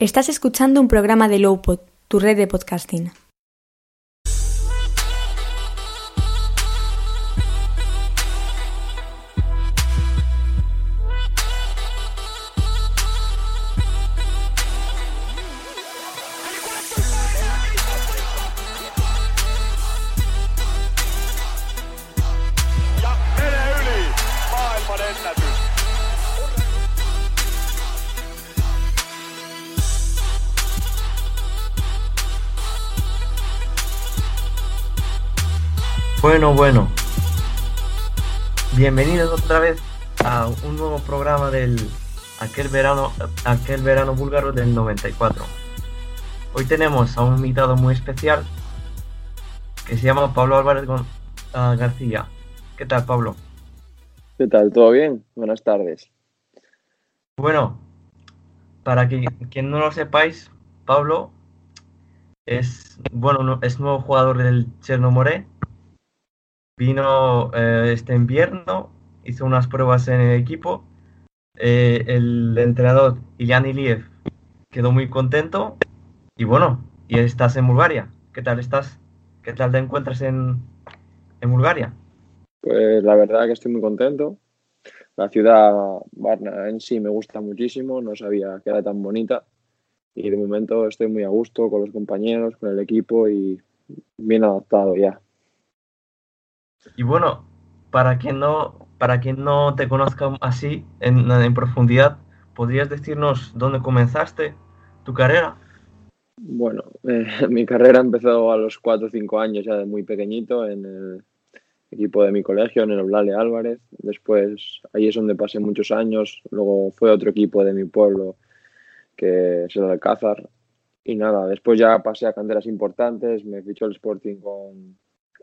Estás escuchando un programa de Lowpod, tu red de podcasting. Bueno, bueno. Bienvenidos otra vez a un nuevo programa del aquel verano aquel verano búlgaro del 94. Hoy tenemos a un invitado muy especial que se llama Pablo Álvarez ah, García. ¿Qué tal, Pablo? ¿Qué tal? ¿Todo bien? Buenas tardes. Bueno, para que, quien no lo sepáis, Pablo es bueno no- es nuevo jugador del Chernomoré. Vino eh, este invierno, hizo unas pruebas en el equipo. Eh, el entrenador Ilian Iliev quedó muy contento y bueno, y estás en Bulgaria. ¿Qué tal estás? ¿Qué tal te encuentras en, en Bulgaria? Pues la verdad que estoy muy contento. La ciudad Varna en sí me gusta muchísimo, no sabía que era tan bonita y de momento estoy muy a gusto con los compañeros, con el equipo y bien adaptado ya. Y bueno, para quien no, para quien no te conozca así en, en profundidad, ¿podrías decirnos dónde comenzaste tu carrera? Bueno, eh, mi carrera empezó a los 4 o 5 años ya de muy pequeñito en el equipo de mi colegio, en el Oblale Álvarez. Después ahí es donde pasé muchos años. Luego fue otro equipo de mi pueblo que es el Alcázar. Y nada, después ya pasé a canteras importantes. Me fichó el Sporting con,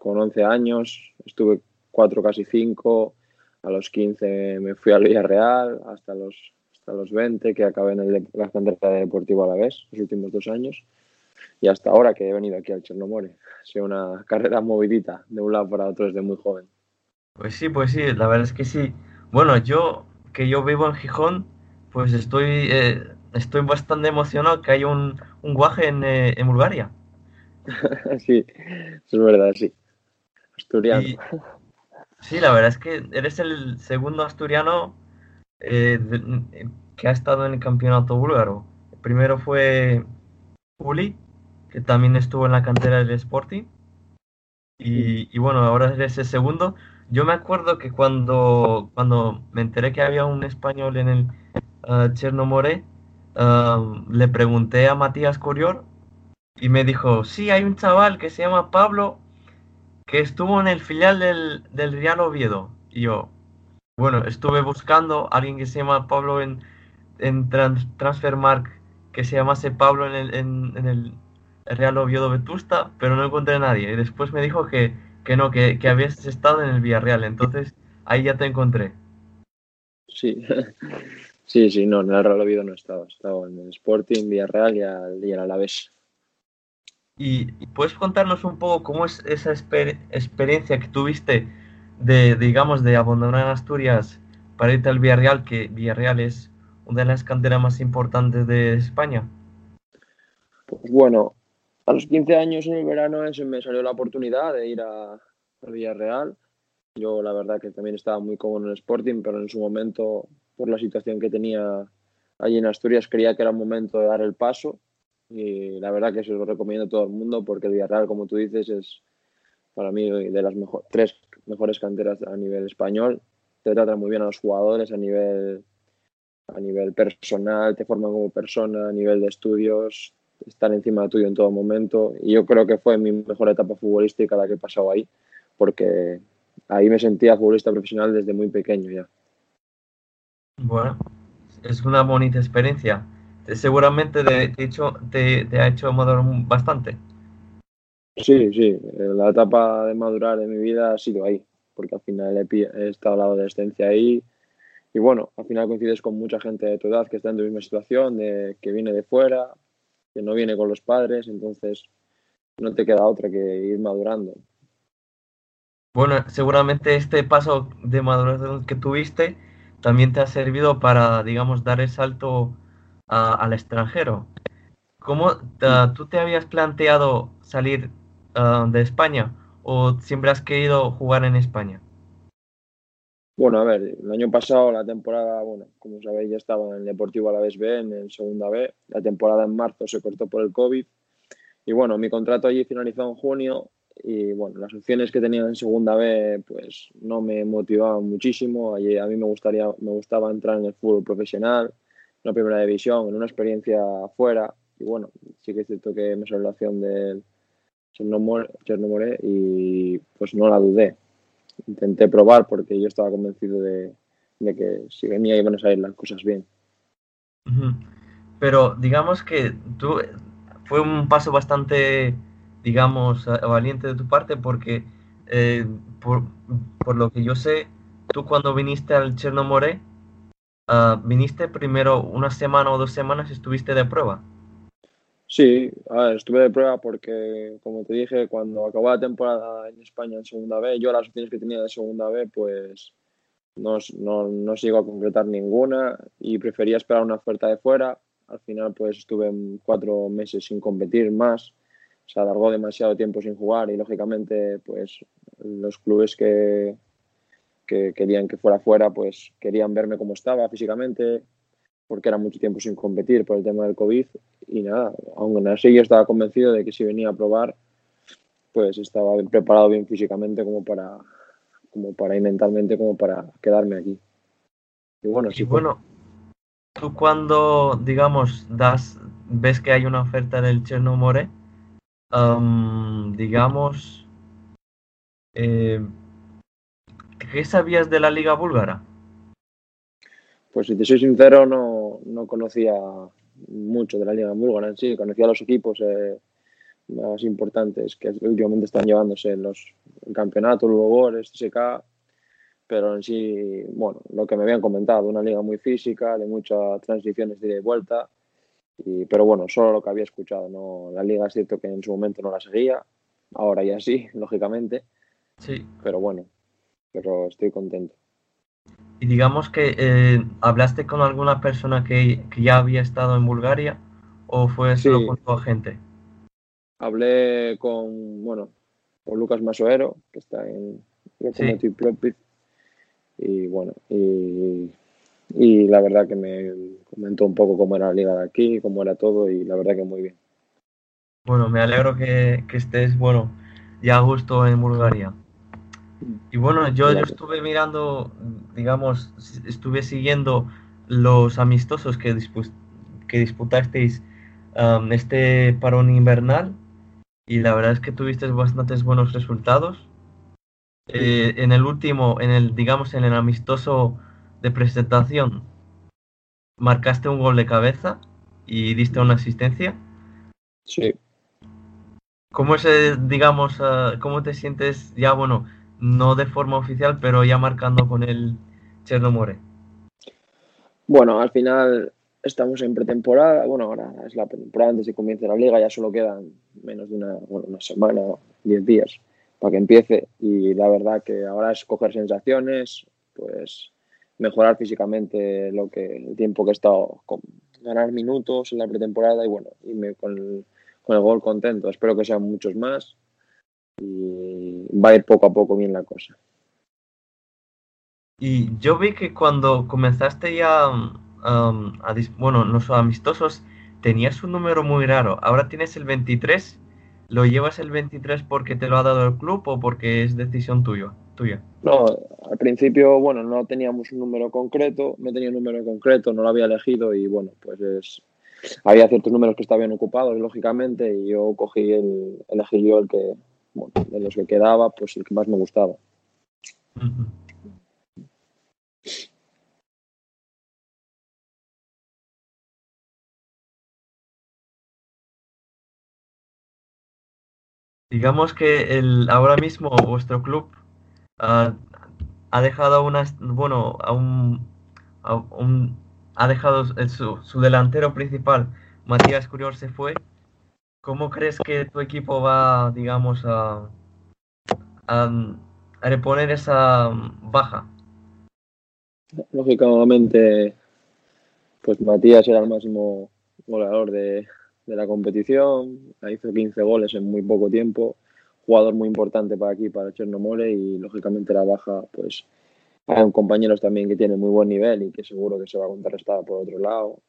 con 11 años. Estuve 4, casi 5. A los 15 me fui al Villarreal hasta los, hasta los 20 que acabé en el, la cantera de Deportivo Alavés los últimos dos años y hasta ahora que he venido aquí al Chernomore. Ha sido una carrera movidita de un lado para otro desde muy joven. Pues sí, pues sí, la verdad es que sí. Bueno, yo, que yo vivo en Gijón, pues estoy, eh, estoy bastante emocionado que haya un, un guaje en, eh, en Bulgaria. sí, eso es verdad, sí. Asturiano. Y- sí, la verdad es que eres el segundo asturiano eh, de- que ha estado en el campeonato búlgaro. El primero fue Uli, que también estuvo en la cantera del Sporting. Y, y bueno, ahora eres el segundo. Yo me acuerdo que cuando, cuando me enteré que había un español en el uh, Chernomore, ah, le pregunté a Matías Curior y me dijo, sí, hay un chaval que se llama Pablo que estuvo en el filial del, del Real Oviedo. Y yo, bueno, estuve buscando a alguien que se llama Pablo en, en Trans- Transfermarkt, que se llamase Pablo en el, en, en el Real Oviedo Vetusta, pero no encontré a nadie. Y después me dijo que, que no, que, que habías estado en el Villarreal. Entonces ahí ya te encontré. Sí. sí, sí, no, en el Real Oviedo no. He estado en el Sporting, Villarreal y, al, y el Alavés. Y, puedes contarnos un poco cómo es esa exper- experiencia que tuviste de, digamos, de abandonar Asturias para irte al Villarreal, que Villarreal es una de las canteras más importantes de España. Pues bueno, a los 15 años en el verano me salió la oportunidad de ir a, a Villarreal. Yo la verdad que también estaba muy cómodo en el Sporting, pero en su momento, por la situación que tenía allí en Asturias, creía que era momento de dar el paso. Y la verdad que se lo recomiendo a todo el mundo porque el Villarreal, como tú dices, es para mí de las mejor, tres mejores canteras a nivel español. Te tratan muy bien a los jugadores a nivel, a nivel personal, te forman como persona, a nivel de estudios, están encima de tuyo en todo momento. Y yo creo que fue mi mejor etapa futbolística la que he pasado ahí, porque ahí me sentía futbolista profesional desde muy pequeño ya. Bueno, es una bonita experiencia. Te- seguramente de, de hecho, te, te ha hecho madurar bastante. Sí, sí, eh, la etapa de madurar de mi vida ha sido ahí, porque al final he, he estado la adolescencia ahí y bueno, al final coincides con mucha gente de tu edad que está en tu misma situación, de, que viene de fuera, que no viene con los padres, entonces no te queda otra que ir madurando. Bueno, seguramente este paso de maduración que tuviste también te ha servido para, digamos, dar el salto al extranjero. ¿Cómo tú te habías planteado salir ah, de España o siempre has querido jugar en España? Bueno, a ver, el año pasado la temporada, bueno, como sabéis, ya estaba en el Deportivo Alavés B, en el Segunda B. La temporada en marzo se cortó por el COVID. Y bueno, mi contrato allí finalizó en junio y bueno, las opciones que tenía en Segunda B pues no me motivaban muchísimo. A mí me gustaría, me gustaba entrar en el fútbol profesional, en la primera división, en una experiencia afuera. Y bueno, sí que es cierto que me salió la opción del Chernomore, y pues no la dudé intenté probar porque yo estaba convencido de, de que si venía iban a salir las cosas bien. Pero digamos que tú fue un paso bastante, digamos, valiente de tu parte porque eh, por, por lo que yo sé, tú cuando viniste al Chernomore, ah, viniste primero una semana o dos semanas, estuviste de prueba. Sí, estuve de prueba porque, como te dije, cuando acabó la temporada en España en Segunda B, yo las opciones que tenía de Segunda B, pues no, no, no llegó a concretar ninguna y prefería esperar una oferta de fuera. Al final, pues estuve cuatro meses sin competir más. Se alargó demasiado tiempo sin jugar y, lógicamente, pues los clubes que, que querían que fuera fuera, pues querían verme como estaba físicamente, porque era mucho tiempo sin competir por el tema del COVID. Y nada, aún así yo estaba convencido de que si venía a probar, pues estaba bien preparado bien físicamente como para, como para y mentalmente como para quedarme aquí. Y bueno, Y sí bueno, tú cuando, digamos, das, ves que hay una oferta del Chernomore, am, digamos, eh, ¿qué sabías de la liga búlgara? Pues si te soy sincero, no, no conocía mucho de la Liga Búlgara en sí, conocía los equipos eh, más importantes que últimamente están llevándose los, el campeonato, el SK, pero en sí, bueno, lo que me habían comentado, una liga muy física, de muchas transiciones de ida y vuelta, y, pero bueno, solo lo que había escuchado, no la liga es cierto que en su momento no la seguía, ahora ya sí, lógicamente, Sí, pero bueno, pero estoy contento. y digamos que eh, hablaste con alguna persona que, que ya había estado en Bulgaria o fue solo Sí. con tu agente. Hablé con, bueno, con Lucas Masoero, que está en Lokomotiv Plovdiv, y bueno, y, y la verdad que me comentó un poco cómo era la liga de aquí, cómo era todo, y la verdad que muy bien. Bueno, me alegro que, que estés, bueno, ya a gusto en Bulgaria. Y bueno, yo, yo estuve mirando, digamos, estuve siguiendo los amistosos que, dispu- que disputasteis este parón invernal y la verdad es que tuviste bastantes buenos resultados. Eh, en el último, en el, digamos, en el amistoso de presentación, marcaste un gol de cabeza y diste una asistencia. Sí, ¿Cómo es, eh, digamos, ah, cómo te sientes ya, bueno, no de forma oficial, pero ya marcando con el Chernomore? bueno, al final estamos en pretemporada, bueno, ahora es la pretemporada antes de que comience la liga, ya solo quedan menos de una, bueno, una semana, diez días para que empiece, y la verdad que ahora es coger sensaciones, pues mejorar físicamente lo que el tiempo que he estado con ganar minutos en la pretemporada y bueno irme con el, con el gol contento. Espero que sean muchos más y va a ir poco a poco bien la cosa Y yo vi que cuando comenzaste ya, am, a dis- bueno, los amistosos, tenías un número muy raro. Ahora tienes el 23. ¿Lo llevas el 23 porque te lo ha dado el club o porque es decisión tuya? tuya? no al principio bueno no teníamos un número concreto no tenía un número concreto no lo había elegido y bueno pues es había ciertos números que estaban ocupados lógicamente y yo cogí el elegí yo el que de los que quedaba, pues el que más me gustaba. Digamos que el, ahora mismo vuestro club ah, ha dejado una, bueno, a un, a un, ha dejado su, su delantero principal, Matías Curior, se fue ¿Cómo crees que tu equipo va, digamos, a, a, reponer esa baja? Lógicamente, pues Matías era el máximo goleador de, de la competición, hizo 15 goles en muy poco tiempo, jugador muy importante para aquí, para Chernomore, y lógicamente la baja, pues hay compañeros también que tienen muy buen nivel y que seguro que se va a contrarrestar por otro lado,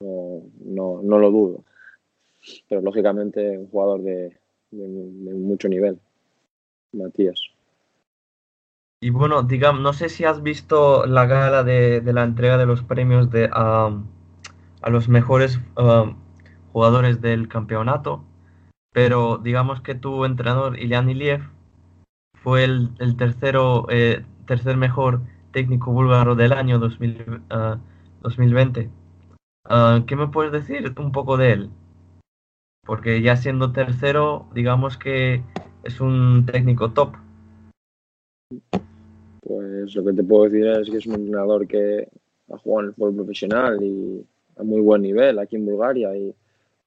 no, no lo dudo. Pero lógicamente un jugador de, mucho nivel, Matías. Y bueno, digamos, no sé si has visto la gala de, la entrega de los premios de, a, los mejores jugadores del campeonato, pero digamos que tu entrenador, Ilian Iliev, fue el, tercero, eh, tercer mejor técnico búlgaro del año 2000, ah, 2020. Ah, ¿Qué me puedes decir un poco de él? Porque ya siendo tercero, digamos que es un técnico top. Pues lo que te puedo decir es que es un entrenador que ha jugado en el fútbol profesional y a muy buen nivel aquí en Bulgaria y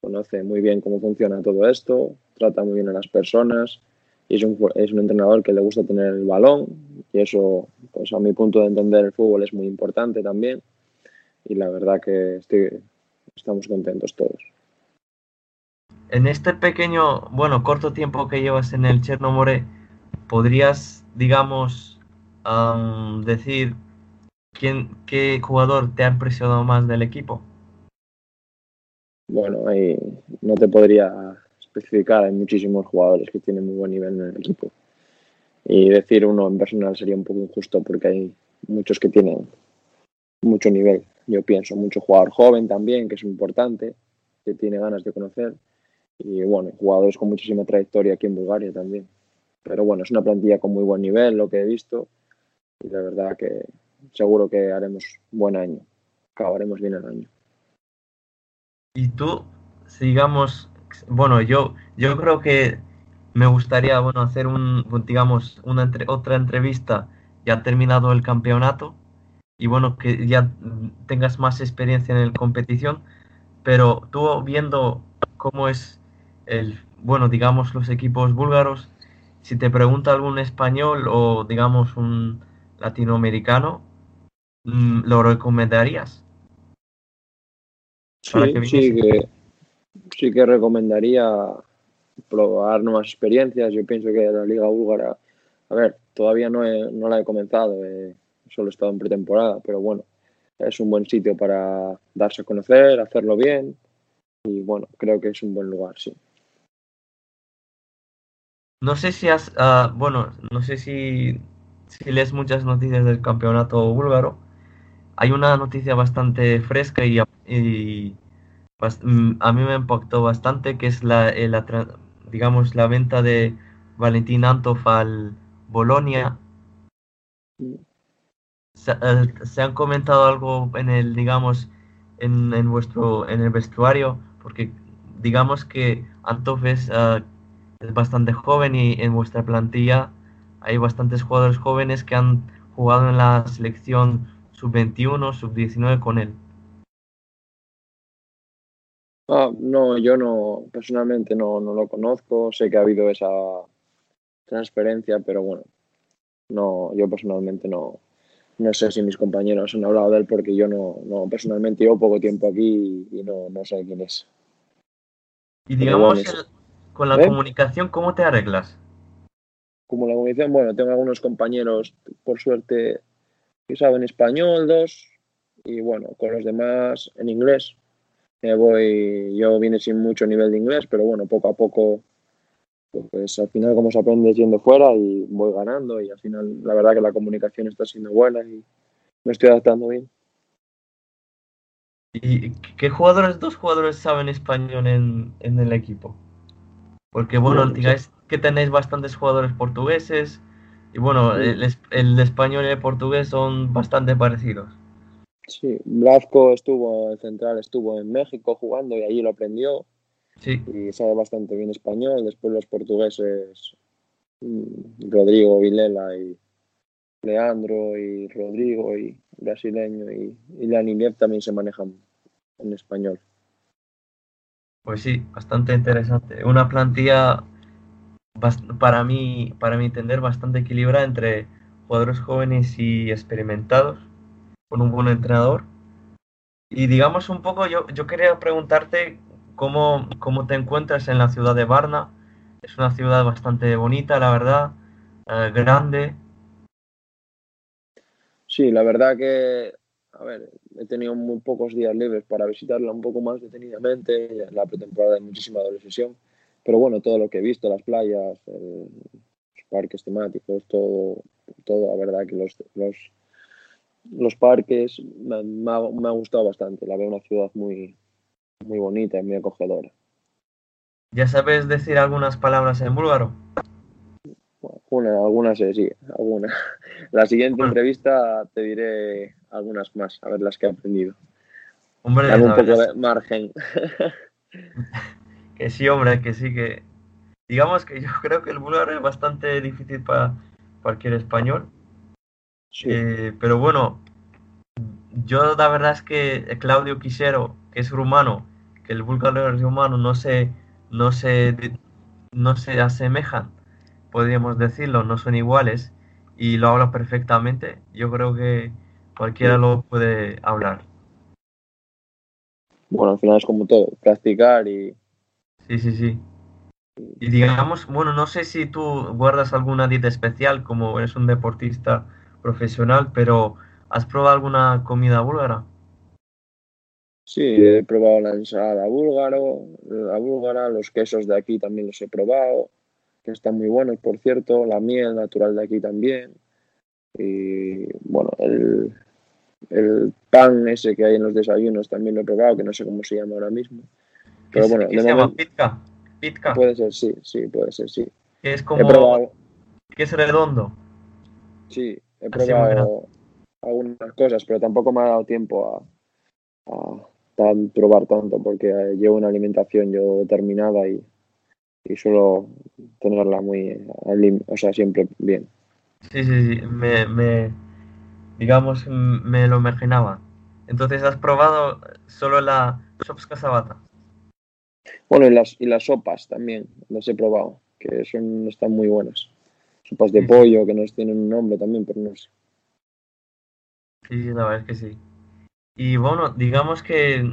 conoce muy bien cómo funciona todo esto, trata muy bien a las personas y es un, es un entrenador que le gusta tener el balón y eso, pues a mi punto de entender el fútbol es muy importante también y la verdad que estoy, estamos contentos todos. En este pequeño, bueno, corto tiempo que llevas en el Chernomore, ¿podrías, digamos, um, decir quién, qué jugador te ha impresionado más del equipo? Bueno, ahí no te podría especificar, hay muchísimos jugadores que tienen muy buen nivel en el equipo. Y decir uno en personal sería un poco injusto porque hay muchos que tienen mucho nivel, yo pienso, mucho jugador joven también, que es importante, que tiene ganas de conocer. Y bueno, jugadores con muchísima trayectoria aquí en Bulgaria también. Pero bueno, es una plantilla con muy buen nivel, lo que he visto. Y la verdad que seguro que haremos buen año, acabaremos bien el año. Y tú, digamos, bueno, yo, yo creo que me gustaría, bueno, hacer un, digamos, una otra entrevista ya terminado el campeonato y bueno, que ya tengas más experiencia en la competición, pero tú viendo cómo es el, bueno, digamos, los equipos búlgaros, si te pregunta algún español o, digamos, un latinoamericano, ¿lo recomendarías? Sí, sí que, sí que recomendaría probar nuevas experiencias. Yo pienso que la Liga Búlgara, a ver, todavía no, he, no la he comenzado, eh, solo he estado en pretemporada, pero bueno, es un buen sitio para darse a conocer, hacerlo bien y bueno, creo que es un buen lugar, sí. No sé si has, uh, bueno, no sé si, si lees muchas noticias del campeonato búlgaro. Hay una noticia bastante fresca y, y a mí me impactó bastante, que es la, digamos, la venta de Valentín Antov al Bolonia. Se, uh, ¿Se, han comentado algo en el, digamos, en, en, vuestro, en el vestuario? Porque digamos que Antov es, uh, es bastante joven y en vuestra plantilla hay bastantes jugadores jóvenes que han jugado en la selección sub-21, sub-19 con él. Ah, no, yo no, personalmente no, no lo conozco, sé que ha habido esa transferencia, pero bueno, no, yo personalmente no, no sé si mis compañeros han hablado de él porque yo no, no personalmente llevo poco tiempo aquí y, y no, no, sé quién es. Y digamos, bueno, el, con la ¿Eh? comunicación, ¿cómo te arreglas? Como la comunicación, bueno, tengo algunos compañeros, por suerte, que saben español, dos, y bueno, con los demás en inglés. Eh, voy, yo vine sin mucho nivel de inglés, pero bueno, poco a poco, pues al final como se aprende yendo fuera y voy ganando y al final la verdad que la comunicación está siendo buena y me estoy adaptando bien. ¿Y qué jugadores, dos jugadores saben español en, en el equipo? Porque bueno, digáis que tenéis bastantes jugadores portugueses y bueno, el, el español y el portugués son bastante parecidos. Sí, Blasco estuvo, el central estuvo en México jugando y allí lo aprendió. Sí, y sabe bastante bien español. Después los portugueses, mm, Rodrigo Vilela y Leandro y Rodrigo y brasileño y, y Lanilev también se manejan en español. Pues sí, bastante interesante. Una plantilla para mí, para mi entender, bastante equilibrada entre jugadores jóvenes y experimentados, con un buen entrenador. Y digamos un poco, yo, yo quería preguntarte cómo, cómo te encuentras en la ciudad de Varna. Es una ciudad bastante bonita, la verdad, eh, grande. Sí, la verdad que, a ver, he tenido muy pocos días libres para visitarla un poco más detenidamente. En la pretemporada hay muchísima doble sesión. Pero bueno, todo lo que he visto, las playas, el- los parques temáticos, todo, todo, la verdad que los, los, los parques me, me ha, me ha gustado bastante. La veo una ciudad muy, muy bonita y muy acogedora. ¿Ya sabes decir algunas palabras en búlgaro? Bueno, una, algunas sí, sí, algunas. La siguiente entrevista te diré algunas más, a ver las que he aprendido. Hombre, Dame un la poco verdad de margen. Que sí, hombre, que sí, que digamos que yo creo que el búlgaro es bastante difícil para cualquier español. Sí. Eh, pero bueno, yo la verdad es que Claudio Quisero, que es rumano, que el búlgaro y el rumano no se, no se, no se asemejan, podríamos decirlo, no son iguales, y lo habla perfectamente. Yo creo que cualquiera lo puede hablar. Bueno, al final es como todo, practicar y Sí, sí, sí. Y digamos, bueno, no sé si tú guardas alguna dieta especial, como eres un deportista profesional, pero ¿has probado alguna comida búlgara? sí, he probado la ensalada búlgaro, la búlgara, los quesos de aquí también los he probado, que están muy buenos, por cierto, la miel natural de aquí también. Y bueno, el, el pan ese que hay en los desayunos también lo he probado, que no sé cómo se llama ahora mismo. ¿Qué, Pero bueno, qué se llama? Pitka. Pitka, puede ser, sí, sí, puede ser, sí. que es He como, probado, que es redondo. sí, he probado algunas cosas, pero tampoco me ha dado tiempo a, a tan- probar tanto, porque eh, llevo una alimentación yo determinada y, y suelo tenerla muy, lim- o sea, siempre bien. Sí, sí, sí, me, me, digamos, me lo imaginaba. Entonces, ¿has probado solo la sopska sabata? Bueno, y las, y las sopas también, las he probado, que son, están muy buenas. Sopas de Sí. pollo, que nos tienen un nombre también, pero no sé. Sí, la verdad es que sí. Y bueno, digamos que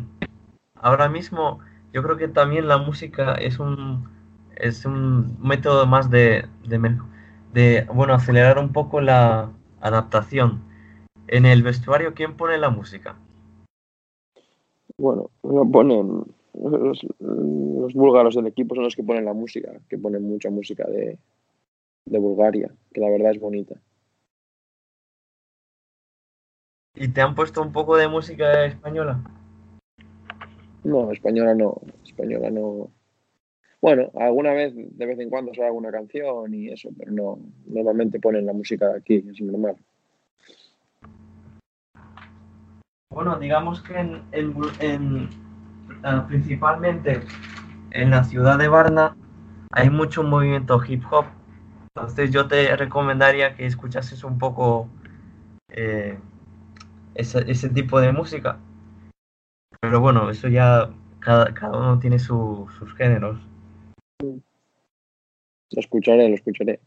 ahora mismo yo creo que también la música es un, es un método más de, de, de, bueno, acelerar un poco la adaptación. En el vestuario, ¿quién pone la música? Bueno, lo ponen los, los búlgaros del equipo son los que ponen la música, que ponen mucha música de, de Bulgaria, que la verdad es bonita. ¿Y te han puesto un poco de música española? No, española no, española no. Bueno, alguna vez, de vez en cuando sale alguna canción y eso, pero no, normalmente ponen la música de aquí, es normal. Bueno, digamos que en, en ah, principalmente en la ciudad de Varna hay mucho movimiento hip hop. Entonces yo te recomendaría que escuchases un poco eh, ese, ese tipo de música. Pero bueno, eso ya cada, cada uno tiene su- sus géneros. Lo escucharé, lo escucharé.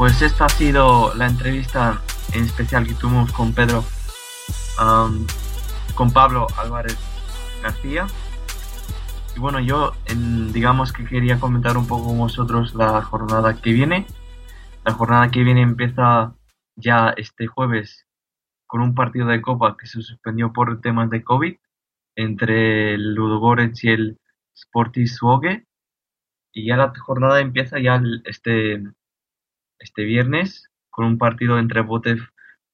Pues esta ha sido la entrevista en especial que tuvimos con Pedro, con Pablo Álvarez García. Y bueno, yo digamos que quería comentar un poco con vosotros la jornada que viene. La jornada que viene empieza ya este jueves con un partido de Copa que se suspendió por temas de COVID. entre el Ludogorets y el Sporting. Y ya la jornada empieza ya este, este viernes con un partido entre Botev,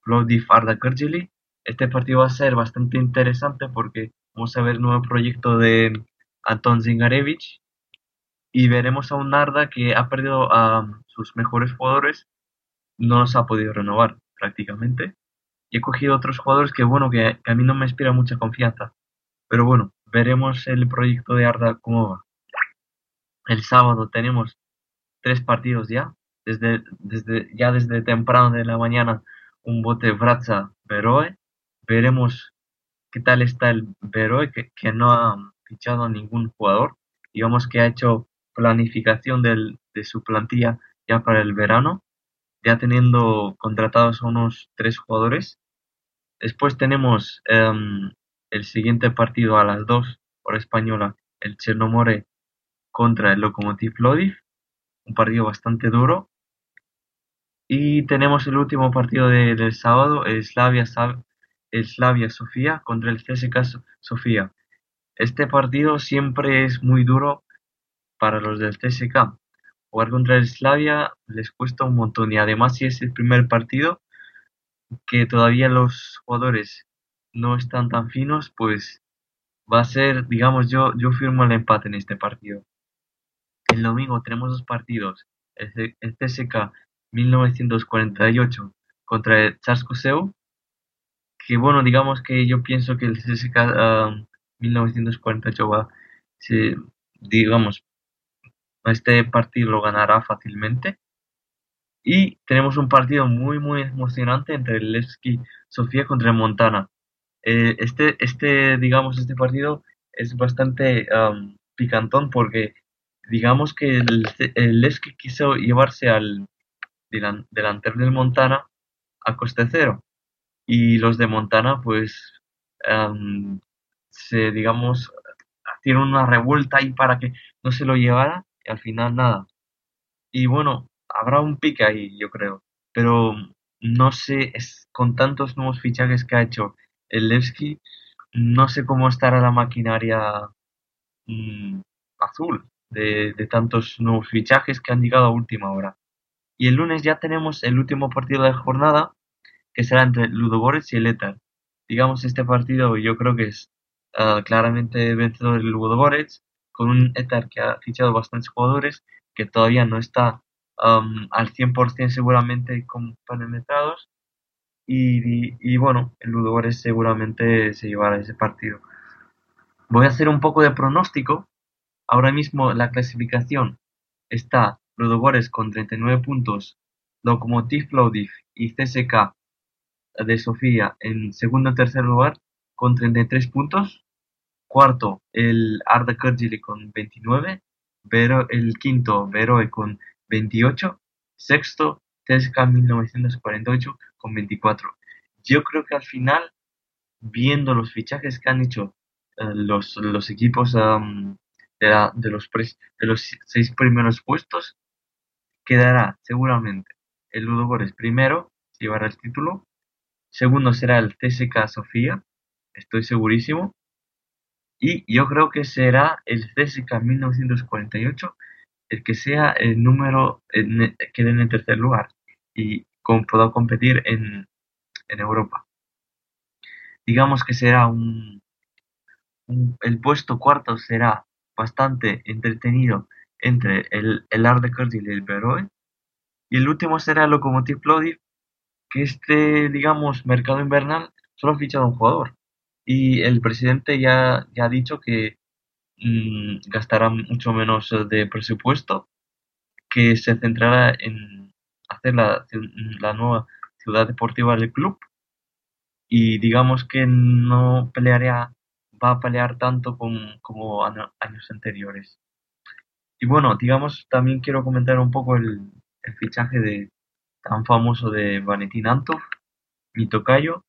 Plovdiv, Arda Kırgılı. Este partido va a ser bastante interesante porque vamos a ver nuevo proyecto de Anton Zingarevich y veremos a un Arda que ha perdido a sus mejores jugadores, no los ha podido renovar prácticamente. Y he cogido otros jugadores que, bueno, que, que a mí no me inspira mucha confianza. Pero bueno, veremos el proyecto de Arda cómo va. El sábado tenemos tres partidos ya. Desde, desde, ya desde temprano de la mañana, un bote Vratza Beroe. Veremos qué tal está el Beroe, que, no ha fichado a ningún jugador. Digamos que ha hecho planificación del, de su plantilla ya para el verano, ya teniendo contratados a unos tres jugadores. Después tenemos em, el siguiente partido a las 2 por española, el Chernomore contra el Lokomotiv Plovdiv, un partido bastante duro. Y tenemos el último partido de- del sábado, el Slavia, el Slavia Sofía contra el CSKA So- Sofía. Este partido siempre es muy duro para los del CSKA. Jugar contra el Slavia les cuesta un montón y además si es el primer partido que todavía los jugadores no están tan finos, pues va a ser, digamos, yo, yo firmo el empate en este partido. El domingo tenemos dos partidos. El, C- el CSKA 1948 contra el Chaskoseu. Que bueno, digamos que yo pienso que el CSKA ah, 1948 va, se, digamos, este partido lo ganará fácilmente. Y tenemos un partido muy, muy emocionante entre el Levski Sofía contra el Montana. Eh, este, este, digamos, este partido es bastante am, picantón porque digamos que el, el Levski quiso llevarse al delantero del Montana a coste cero. Y los de Montana, pues, am, se, digamos, hicieron una revuelta ahí para que no se lo llevara y al final nada. Y bueno, habrá un pique ahí, yo creo. Pero no sé, es, con tantos nuevos fichajes que ha hecho el Levski, no sé cómo estará la maquinaria mm, azul de, de tantos nuevos fichajes que han llegado a última hora. Y el lunes ya tenemos el último partido de la jornada, que será entre Ludogorets y el Etar. Digamos, este partido yo creo que es ah, claramente vencedor del Ludogorets, con un Etar que ha fichado bastantes jugadores, que todavía no está am, al 100% seguramente compenetrados. Y, y, y bueno, el Ludogorets seguramente se llevará ese partido. Voy a hacer un poco de pronóstico. Ahora mismo la clasificación está Ludogorets con 39 puntos, Lokomotiv Plovdiv y CSKA de Sofía en segundo y tercer lugar con 33 puntos. Cuarto, el Arda Kırgılı con 29. Vero, el quinto, Veroe con 28. Sexto, CSKA 1948 con 24. Yo creo que al final, viendo los fichajes que han hecho eh, los, los equipos de los seis primeros puestos, quedará seguramente el Ludogorets primero, llevará el título. Segundo será el CSKA Sofía, estoy segurísimo. Y yo creo que será el CSKA 1948 el que sea el número, en, quede en el tercer lugar y pueda competir en, Europa. Digamos que será un- el puesto cuarto será bastante entretenido entre el, el Arde y el Beroe. Y el último será el Lokomotiv que este, digamos, mercado invernal solo ha fichado un jugador. Y el presidente ya, ya ha dicho que mm, gastará mucho menos de presupuesto, que se centrará en hacer la, la nueva ciudad deportiva del club y digamos que no pelearía, va a pelear tanto como, años anteriores. Y bueno, digamos, también quiero comentar un poco el, fichaje de tan famoso de Valentín Antov, mi tocayo.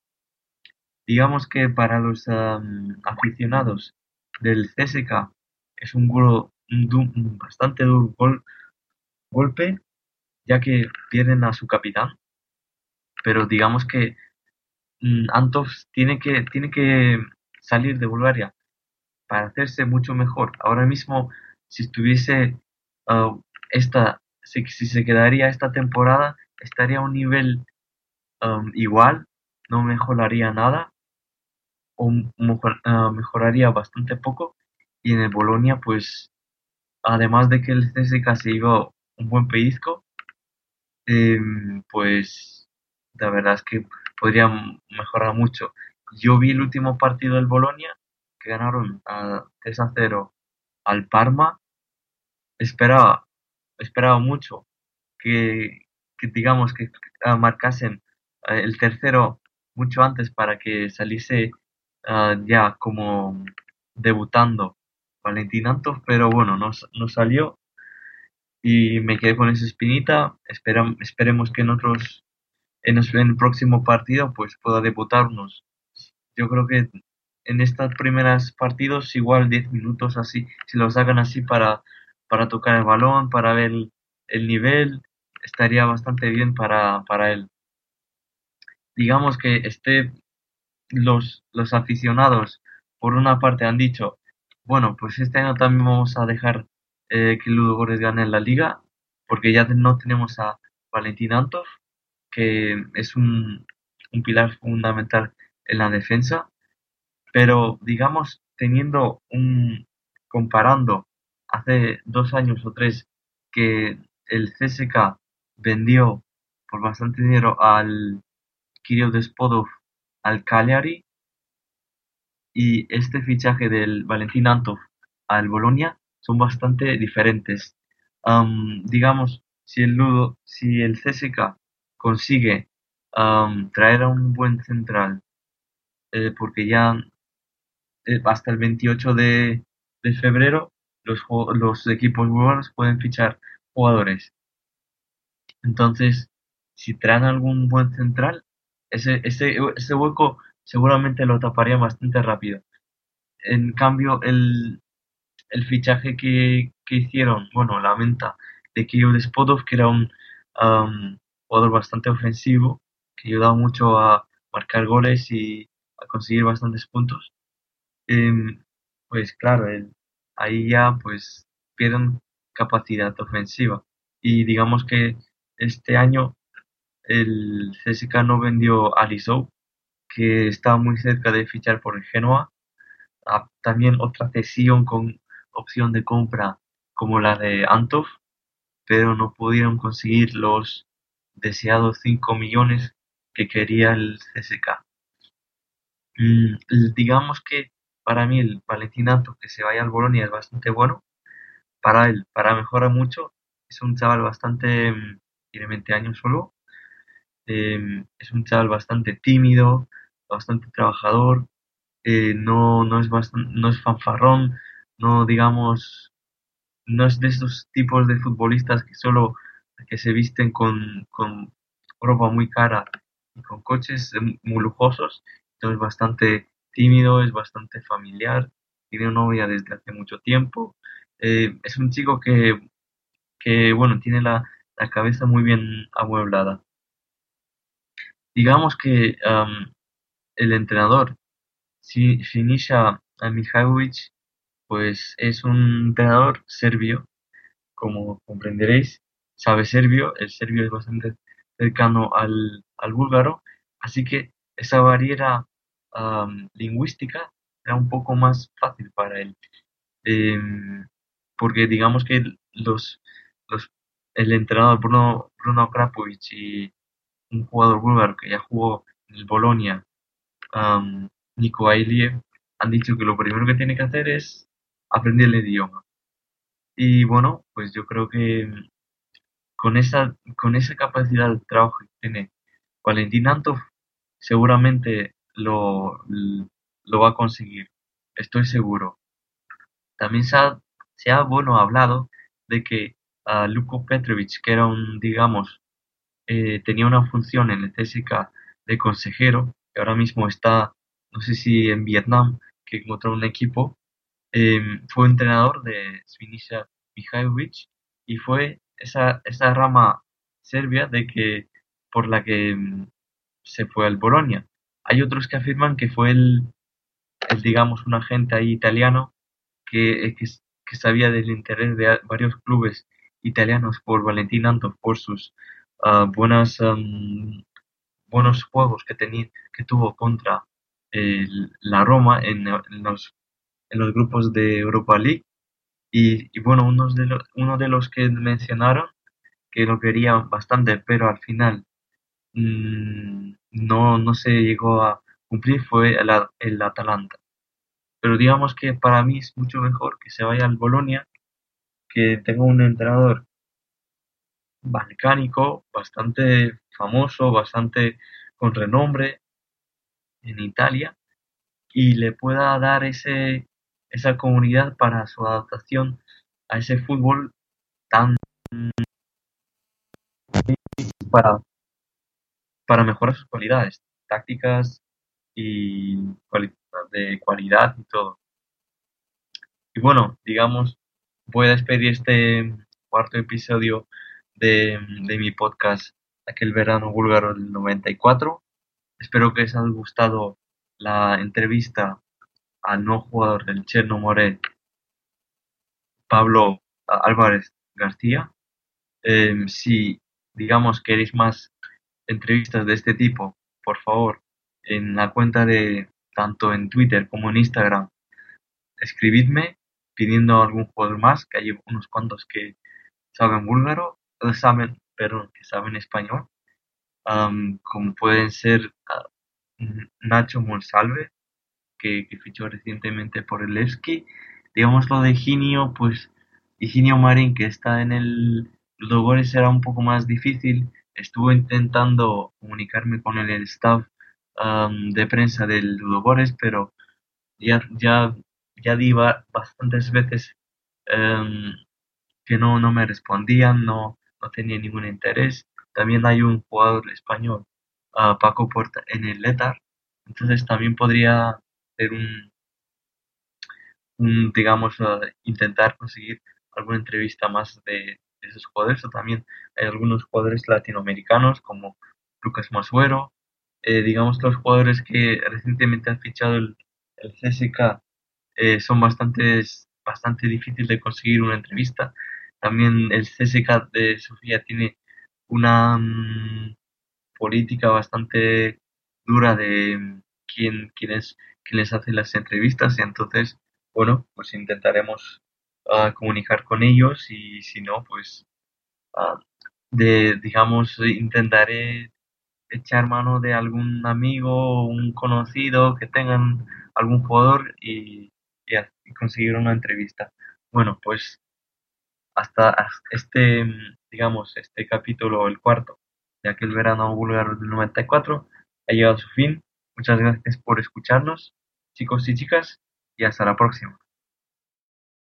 Digamos que para los am, aficionados del CSKA es un, golo- un bastante duro gol- golpe, ya que pierden a su capitán. Pero digamos que Antov tiene que, tiene que salir de Bulgaria para hacerse mucho mejor. Ahora mismo, si estuviese uh, esta, si, si, se quedaría esta temporada, estaría a un nivel um, igual, no mejoraría nada o mejor, uh, mejoraría bastante poco. Y en el Bolonia, pues, además de que el CSK se un buen pellizco, eh, pues la verdad es que podría mejorar mucho. Yo vi el último partido del Bolonia, que ganaron a 3 a 0 al Parma. Esperaba, esperaba mucho que, que digamos, que uh, marcasen uh, el tercero mucho antes para que saliese uh, ya como debutando Valentín Antov, pero bueno, no, no salió y me quedé con esa espinita. Esperam, esperemos que en otros, en el próximo partido, pues pueda debutarnos. Yo creo que en estos primeros partidos, igual 10 minutos así, si los hagan así para, para tocar el balón, para ver el, el nivel, estaría bastante bien para, para él. Digamos que este, los, los aficionados, por una parte, han dicho, bueno, pues este año también vamos a dejar eh, que Ludogorets gane la liga, porque ya no tenemos a Valentín Antov, que es un, un pilar fundamental en la defensa, pero digamos, teniendo un, comparando hace dos años o tres que el CSK vendió por bastante dinero al Kirill Despodov al Cagliari y este fichaje del Valentín Antov al Bolonia son bastante diferentes. Digamos, si el Ludo, si el CSK consigue traer a un buen central, eh, porque ya hasta el 28 de, febrero los, los equipos buenos pueden fichar jugadores. Entonces, si traen algún buen central, ese, ese, ese hueco seguramente lo taparía bastante rápido. En cambio, el, el fichaje que, que hicieron, bueno, la venta de Kirill Despodov, que era un um, jugador bastante ofensivo, que ayudaba mucho a marcar goles y a conseguir bastantes puntos. Eh, pues claro, el, ahí ya pues pierden capacidad ofensiva. Y digamos que este año el CSK no vendió a Lizou, que estaba muy cerca de fichar por el Genoa. Ah, también otra cesión con opción de compra como la de Antov, pero no pudieron conseguir los deseados 5 millones que quería el CSK. Mm, digamos que para mí el Valentín Antov que se vaya al Bolonia es bastante bueno. Para él, para mejorar mucho, es un chaval bastante, mm, tiene 20 años solo, eh, es un chaval bastante tímido, bastante trabajador, eh, no, no, es bastante, no es fanfarrón, no digamos, no es de esos tipos de futbolistas que solo que se visten con, con ropa muy cara y con coches muy lujosos, entonces es bastante tímido, es bastante familiar, tiene novia desde hace mucho tiempo, eh, es un chico que, que bueno, tiene la, la cabeza muy bien amueblada. Digamos que el entrenador, Sinisa Mihajlovic, pues es un entrenador serbio, como comprenderéis, sabe serbio, el serbio es bastante cercano al, al búlgaro, así que esa barrera um, lingüística era un poco más fácil para él. Eh, porque digamos que los, los, el entrenador Bruno, Bruno Krapovic y un jugador búlgaro que ya jugó en el Bolonia, um, Niko Ailiev, han dicho que lo primero que tiene que hacer es aprender el idioma. Y bueno, pues yo creo que con esa, con esa capacidad de trabajo que tiene Valentín Antov, seguramente lo, lo va a conseguir. Estoy seguro. También se ha, se ha bueno, hablado de que a Luko Petrovic, que era un, digamos, eh, tenía una función en el CSK de consejero, que ahora mismo está, no sé si en Vietnam, que encontró un equipo, eh, fue entrenador de Svinisa Mihajlovic y fue esa, esa rama serbia de que por la que mm, se fue al Bolonia. Hay otros que afirman que fue el, digamos, un agente ahí italiano que, que, que sabía del interés de varios clubes italianos por Valentín Antov, por sus am, buenos juegos que, tenía, que tuvo contra la Roma en, los, en los grupos de Europa League. Y, bueno, unos de uno de los que mencionaron que lo querían bastante, pero al final mm, no, no se llegó a cumplir fue el, Atalanta. Pero digamos que para mí es mucho mejor que se vaya al Bolonia, que tenga un entrenador balcánico, bastante famoso, bastante con renombre en Italia, y le pueda dar ese, esa comunidad para su adaptación a ese fútbol tan para, para mejorar sus cualidades tácticas y de cualidad y todo. Y bueno, digamos, voy a despedir este cuarto episodio de, de mi podcast Aquel verano búlgaro del 94. Espero que les haya gustado la entrevista al no jugador del Cherno More, Pablo Álvarez García. Em, si, digamos, queréis más entrevistas de este tipo, por favor, en la cuenta de tanto en Twitter como en Instagram, escribidme pidiendo algún jugador más, que hay unos cuantos que saben búlgaro, eh, saben, perdón, que saben español, am, como pueden ser ah, Nacho Monsalve, que, fichó recientemente por el Levski. Digamos lo de Higinio, pues Higinio Marín, que está en el Ludogorets, era un poco más difícil. Estuve intentando comunicarme con el staff de prensa del Ludogorets, pero ya, ya, ya di ba- bastantes veces em, que no, no me respondían, no, no tenía ningún interés. También hay un jugador español, ah, Paco Porta, en el Letar, entonces también podría ser un, un, digamos, eh, intentar conseguir alguna entrevista más de esos jugadores. O también hay algunos jugadores latinoamericanos como Lucas Masuero. Eh, digamos que los jugadores que recientemente han fichado el, el CSK eh, son bastante, bastante difíciles de conseguir una entrevista. También el CSK de Sofía tiene una mm, política bastante dura de mm, quién, quién es, quién les hace las entrevistas y entonces, bueno, pues intentaremos ah, comunicar con ellos y si no, pues ah, de, digamos, intentaré echar mano de algún amigo un conocido que tengan algún jugador y, y conseguir una entrevista. Bueno, pues hasta este, digamos, este capítulo, el cuarto, de aquel verano búlgaro del 94, ha llegado a su fin. Muchas gracias por escucharnos, chicos y chicas, y hasta la próxima.